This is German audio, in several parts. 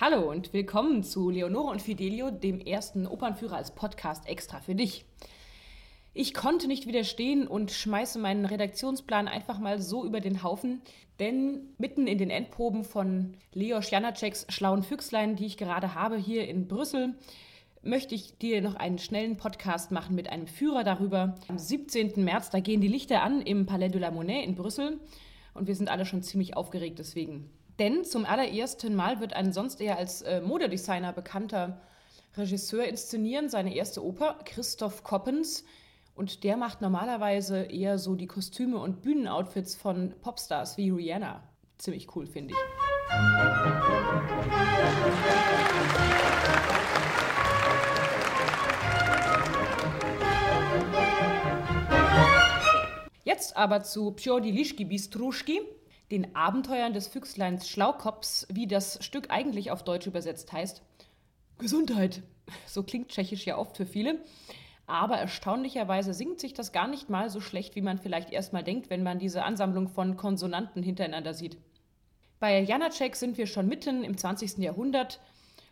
Hallo und willkommen zu Leonore und Fidelio, dem ersten Opernführer als Podcast extra für dich. Ich konnte nicht widerstehen und schmeiße meinen Redaktionsplan einfach mal so über den Haufen, denn mitten in den Endproben von Leos Janaceks Schlauen Füchslein, die ich gerade habe hier in Brüssel, möchte ich dir noch einen schnellen Podcast machen mit einem Führer darüber. Am 17. März, da gehen die Lichter an im Palais de la Monnaie in Brüssel und wir sind alle schon ziemlich aufgeregt deswegen. Denn zum allerersten Mal wird ein sonst eher als äh, Modedesigner bekannter Regisseur inszenieren, seine erste Oper, Christoph Koppens. Und der macht normalerweise eher so die Kostüme und Bühnenoutfits von Popstars wie Rihanna. Ziemlich cool, finde ich. Jetzt aber zu Pjodilischki Bistruschki, den Abenteuern des Füchsleins Schlaukops, wie das Stück eigentlich auf Deutsch übersetzt heißt. Gesundheit. So klingt Tschechisch ja oft für viele. Aber erstaunlicherweise singt sich das gar nicht mal so schlecht, wie man vielleicht erstmal denkt, wenn man diese Ansammlung von Konsonanten hintereinander sieht. Bei Janacek sind wir schon mitten im 20. Jahrhundert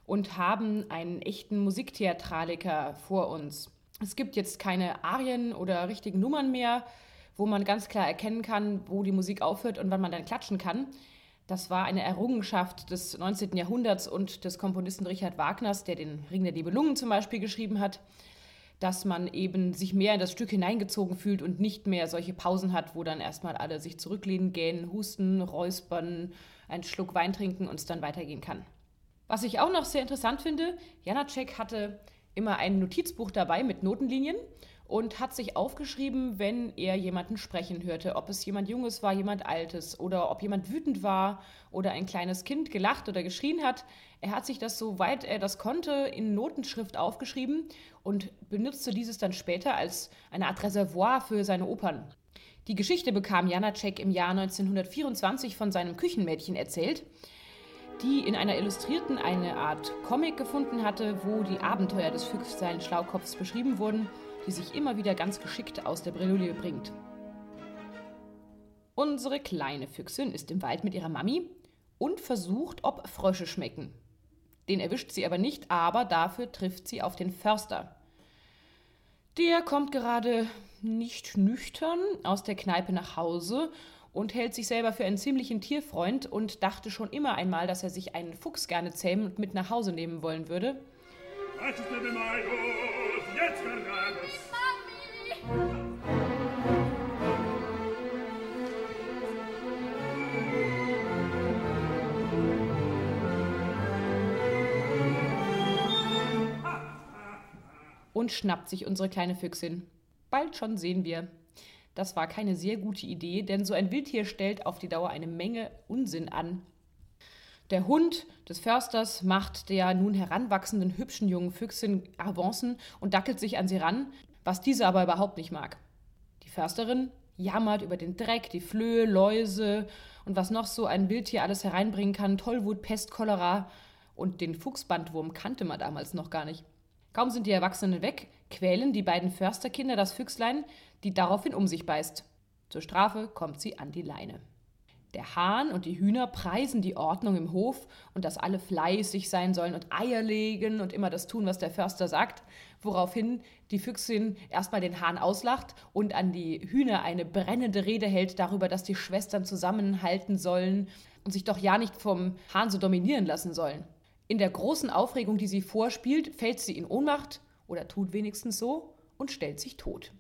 und haben einen echten Musiktheatraliker vor uns. Es gibt jetzt keine Arien oder richtigen Nummern mehr, wo man ganz klar erkennen kann, wo die Musik aufhört und wann man dann klatschen kann. Das war eine Errungenschaft des 19. Jahrhunderts und des Komponisten Richard Wagners, der den Ring der Nibelungen zum Beispiel geschrieben hat, dass man eben sich mehr in das Stück hineingezogen fühlt und nicht mehr solche Pausen hat, wo dann erstmal alle sich zurücklehnen, gähnen, husten, räuspern, einen Schluck Wein trinken und es dann weitergehen kann. Was ich auch noch sehr interessant finde, Janacek hatte immer ein Notizbuch dabei mit Notenlinien und hat sich aufgeschrieben, wenn er jemanden sprechen hörte, ob es jemand Junges war, jemand Altes oder ob jemand wütend war oder ein kleines Kind gelacht oder geschrien hat. Er hat sich das, soweit er das konnte, in Notenschrift aufgeschrieben und benutzte dieses dann später als eine Art Reservoir für seine Opern. Die Geschichte bekam Janacek im Jahr 1924 von seinem Küchenmädchen erzählt, die in einer Illustrierten eine Art Comic gefunden hatte, wo die Abenteuer des Füchslein Schlaukopfs beschrieben wurden die sich immer wieder ganz geschickt aus der Bredouille bringt. Unsere kleine Füchsin ist im Wald mit ihrer Mami und versucht, ob Frösche schmecken. Den erwischt sie aber nicht, aber dafür trifft sie auf den Förster. Der kommt gerade nicht nüchtern aus der Kneipe nach Hause und hält sich selber für einen ziemlichen Tierfreund und dachte schon immer einmal, dass er sich einen Fuchs gerne zähmen und mit nach Hause nehmen wollen würde. Jetzt und schnappt sich unsere kleine Füchsin. Bald schon sehen wir. Das war keine sehr gute Idee, denn so ein Wildtier stellt auf die Dauer eine Menge Unsinn an. Der Hund des Försters macht der nun heranwachsenden hübschen jungen Füchsin Avancen und dackelt sich an sie ran, was diese aber überhaupt nicht mag. Die Försterin jammert über den Dreck, die Flöhe, Läuse und was noch so ein Wildtier alles hereinbringen kann, Tollwut, Pest, Cholera und den Fuchsbandwurm kannte man damals noch gar nicht. Kaum sind die Erwachsenen weg, quälen die beiden Försterkinder das Füchslein, die daraufhin um sich beißt. Zur Strafe kommt sie an die Leine. Der Hahn und die Hühner preisen die Ordnung im Hof und dass alle fleißig sein sollen und Eier legen und immer das tun, was der Förster sagt, woraufhin die Füchsin erstmal den Hahn auslacht und an die Hühner eine brennende Rede hält darüber, dass die Schwestern zusammenhalten sollen und sich doch ja nicht vom Hahn so dominieren lassen sollen. In der großen Aufregung, die sie vorspielt, fällt sie in Ohnmacht oder tut wenigstens so und stellt sich tot.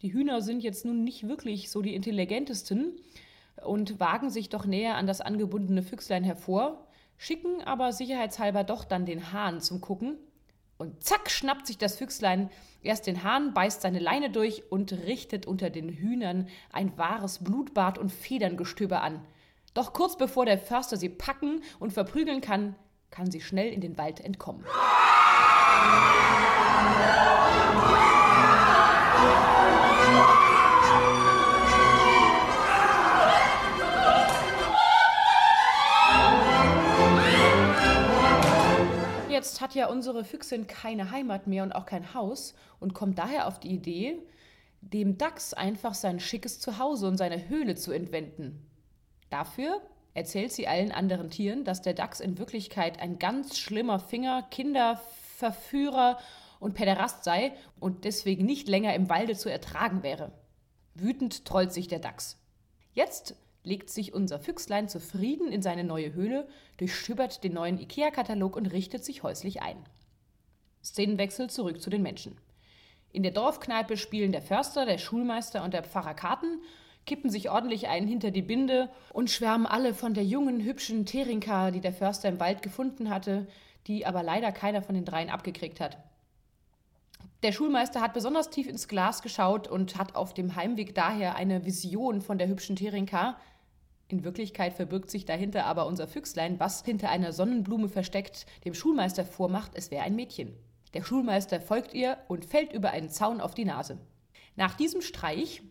Die Hühner sind jetzt nun nicht wirklich so die intelligentesten und wagen sich doch näher an das angebundene Füchslein hervor, schicken aber sicherheitshalber doch dann den Hahn zum Gucken und zack schnappt sich das Füchslein erst den Hahn, beißt seine Leine durch und richtet unter den Hühnern ein wahres Blutbad und Federngestöber an. Doch kurz bevor der Förster sie packen und verprügeln kann, kann sie schnell in den Wald entkommen. Jetzt hat ja unsere Füchsin keine Heimat mehr und auch kein Haus und kommt daher auf die Idee, dem Dachs einfach sein schickes Zuhause und seine Höhle zu entwenden. Dafür erzählt sie allen anderen Tieren, dass der Dachs in Wirklichkeit ein ganz schlimmer Finger, Kinderverführer und Päderast sei und deswegen nicht länger im Walde zu ertragen wäre. Wütend trollt sich der Dachs. Jetzt legt sich unser Füchslein zufrieden in seine neue Höhle, durchschibbert den neuen IKEA-Katalog und richtet sich häuslich ein. Szenenwechsel zurück zu den Menschen. In der Dorfkneipe spielen der Förster, der Schulmeister und der Pfarrer Karten, kippen sich ordentlich einen hinter die Binde und schwärmen alle von der jungen, hübschen Terinka, die der Förster im Wald gefunden hatte, die aber leider keiner von den dreien abgekriegt hat. Der Schulmeister hat besonders tief ins Glas geschaut und hat auf dem Heimweg daher eine Vision von der hübschen Terinka. In Wirklichkeit verbirgt sich dahinter aber unser Füchslein, was hinter einer Sonnenblume versteckt dem Schulmeister vormacht, es wäre ein Mädchen. Der Schulmeister folgt ihr und fällt über einen Zaun auf die Nase. Nach diesem Streich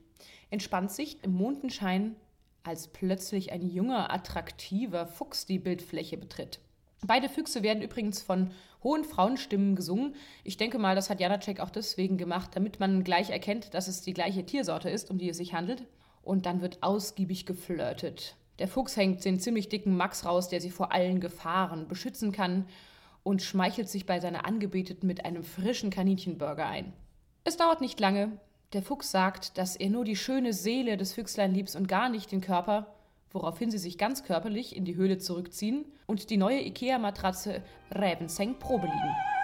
entspannt sich im Mondenschein, als plötzlich ein junger, attraktiver Fuchs die Bildfläche betritt. Beide Füchse werden übrigens von hohen Frauenstimmen gesungen. Ich denke mal, das hat Janacek auch deswegen gemacht, damit man gleich erkennt, dass es die gleiche Tiersorte ist, um die es sich handelt. Und dann wird ausgiebig geflirtet. Der Fuchs hängt den ziemlich dicken Max raus, der sie vor allen Gefahren beschützen kann und schmeichelt sich bei seiner Angebeteten mit einem frischen Kaninchenburger ein. Es dauert nicht lange. Der Fuchs sagt, dass er nur die schöne Seele des Füchslein liebt und gar nicht den Körper woraufhin sie sich ganz körperlich in die Höhle zurückziehen und die neue IKEA-Matratze Rävenseng Probe liegen.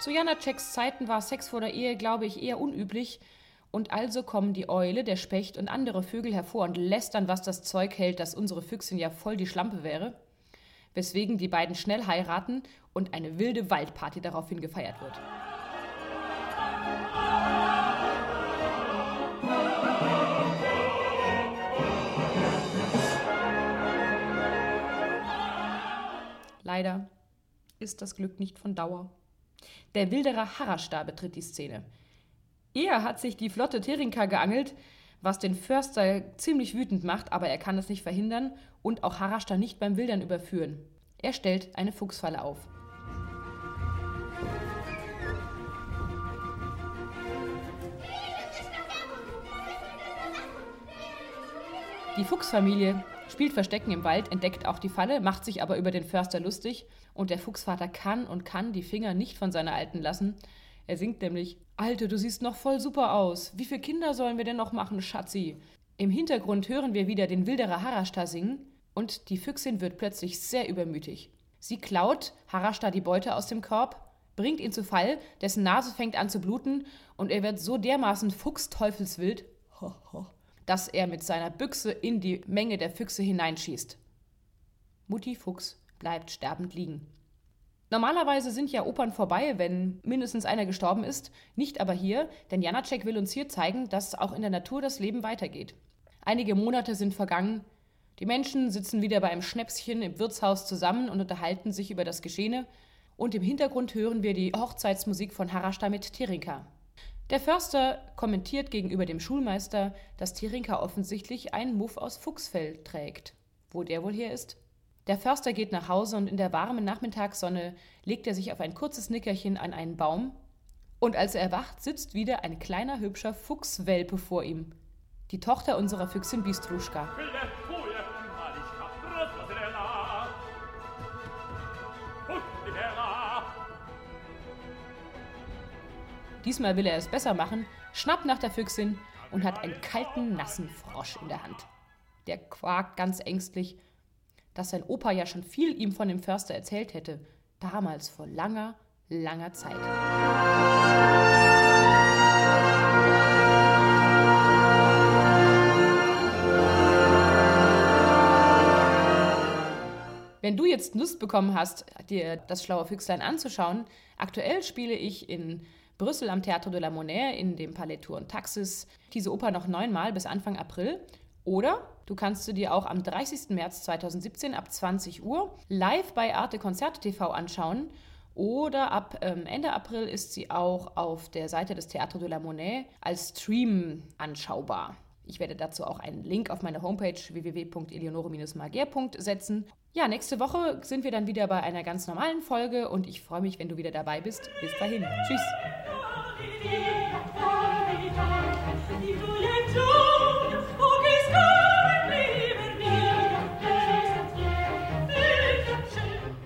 Zu Janaceks Zeiten war Sex vor der Ehe, glaube ich, eher unüblich. Und also kommen die Eule, der Specht und andere Vögel hervor und lästern, was das Zeug hält, dass unsere Füchsin ja voll die Schlampe wäre. Weswegen die beiden schnell heiraten und eine wilde Waldparty daraufhin gefeiert wird. Leider ist das Glück nicht von Dauer. Der Wilderer Harrastar betritt die Szene. Er hat sich die flotte Terinka geangelt, was den Förster ziemlich wütend macht, aber er kann es nicht verhindern und auch Harrastar nicht beim Wildern überführen. Er stellt eine Fuchsfalle auf. Die Fuchsfamilie spielt Verstecken im Wald, entdeckt auch die Falle, macht sich aber über den Förster lustig und der Fuchsvater kann und kann die Finger nicht von seiner Alten lassen. Er singt nämlich: Alte, du siehst noch voll super aus. Wie viele Kinder sollen wir denn noch machen, Schatzi? Im Hintergrund hören wir wieder den Wilderer Harashta singen und die Füchsin wird plötzlich sehr übermütig. Sie klaut Harashta die Beute aus dem Korb, bringt ihn zu Fall, dessen Nase fängt an zu bluten und er wird so dermaßen fuchsteufelswild, dass er mit seiner Büchse in die Menge der Füchse hineinschießt. Mutti Fuchs bleibt sterbend liegen. Normalerweise sind ja Opern vorbei, wenn mindestens einer gestorben ist, nicht aber hier, denn Janacek will uns hier zeigen, dass auch in der Natur das Leben weitergeht. Einige Monate sind vergangen, die Menschen sitzen wieder bei einem Schnäpschen im Wirtshaus zusammen und unterhalten sich über das Geschehene, und im Hintergrund hören wir die Hochzeitsmusik von Harashta mit Terinka. Der Förster kommentiert gegenüber dem Schulmeister, dass Terinka offensichtlich einen Muff aus Fuchsfell trägt. Wo der wohl her ist? Der Förster geht nach Hause und in der warmen Nachmittagssonne legt er sich auf ein kurzes Nickerchen an einen Baum. Und als er erwacht, sitzt wieder ein kleiner, hübscher Fuchswelpe vor ihm. Die Tochter unserer Füchsin Bistruschka. Diesmal will er es besser machen, schnappt nach der Füchsin und hat einen kalten, nassen Frosch in der Hand. Der quakt ganz ängstlich dass sein Opa ja schon viel ihm von dem Förster erzählt hätte, damals vor langer, langer Zeit. Wenn du jetzt Lust bekommen hast, dir das schlaue Füchslein anzuschauen, aktuell spiele ich in Brüssel am Théâtre de la Monnaie in dem Palais Tour und Taxis diese Oper noch neunmal bis Anfang April Oder du kannst du dir auch am 30. März 2017 ab 20 Uhr live bei Arte Konzerte TV anschauen. Oder ab ähm, Ende April ist sie auch auf der Seite des Théâtre de la Monnaie als Stream anschaubar. Ich werde dazu auch einen Link auf meine Homepage www.eleonore-magier. setzen. Ja, nächste Woche sind wir dann wieder bei einer ganz normalen Folge und ich freue mich, wenn du wieder dabei bist. Bis dahin. Tschüss. Thank you.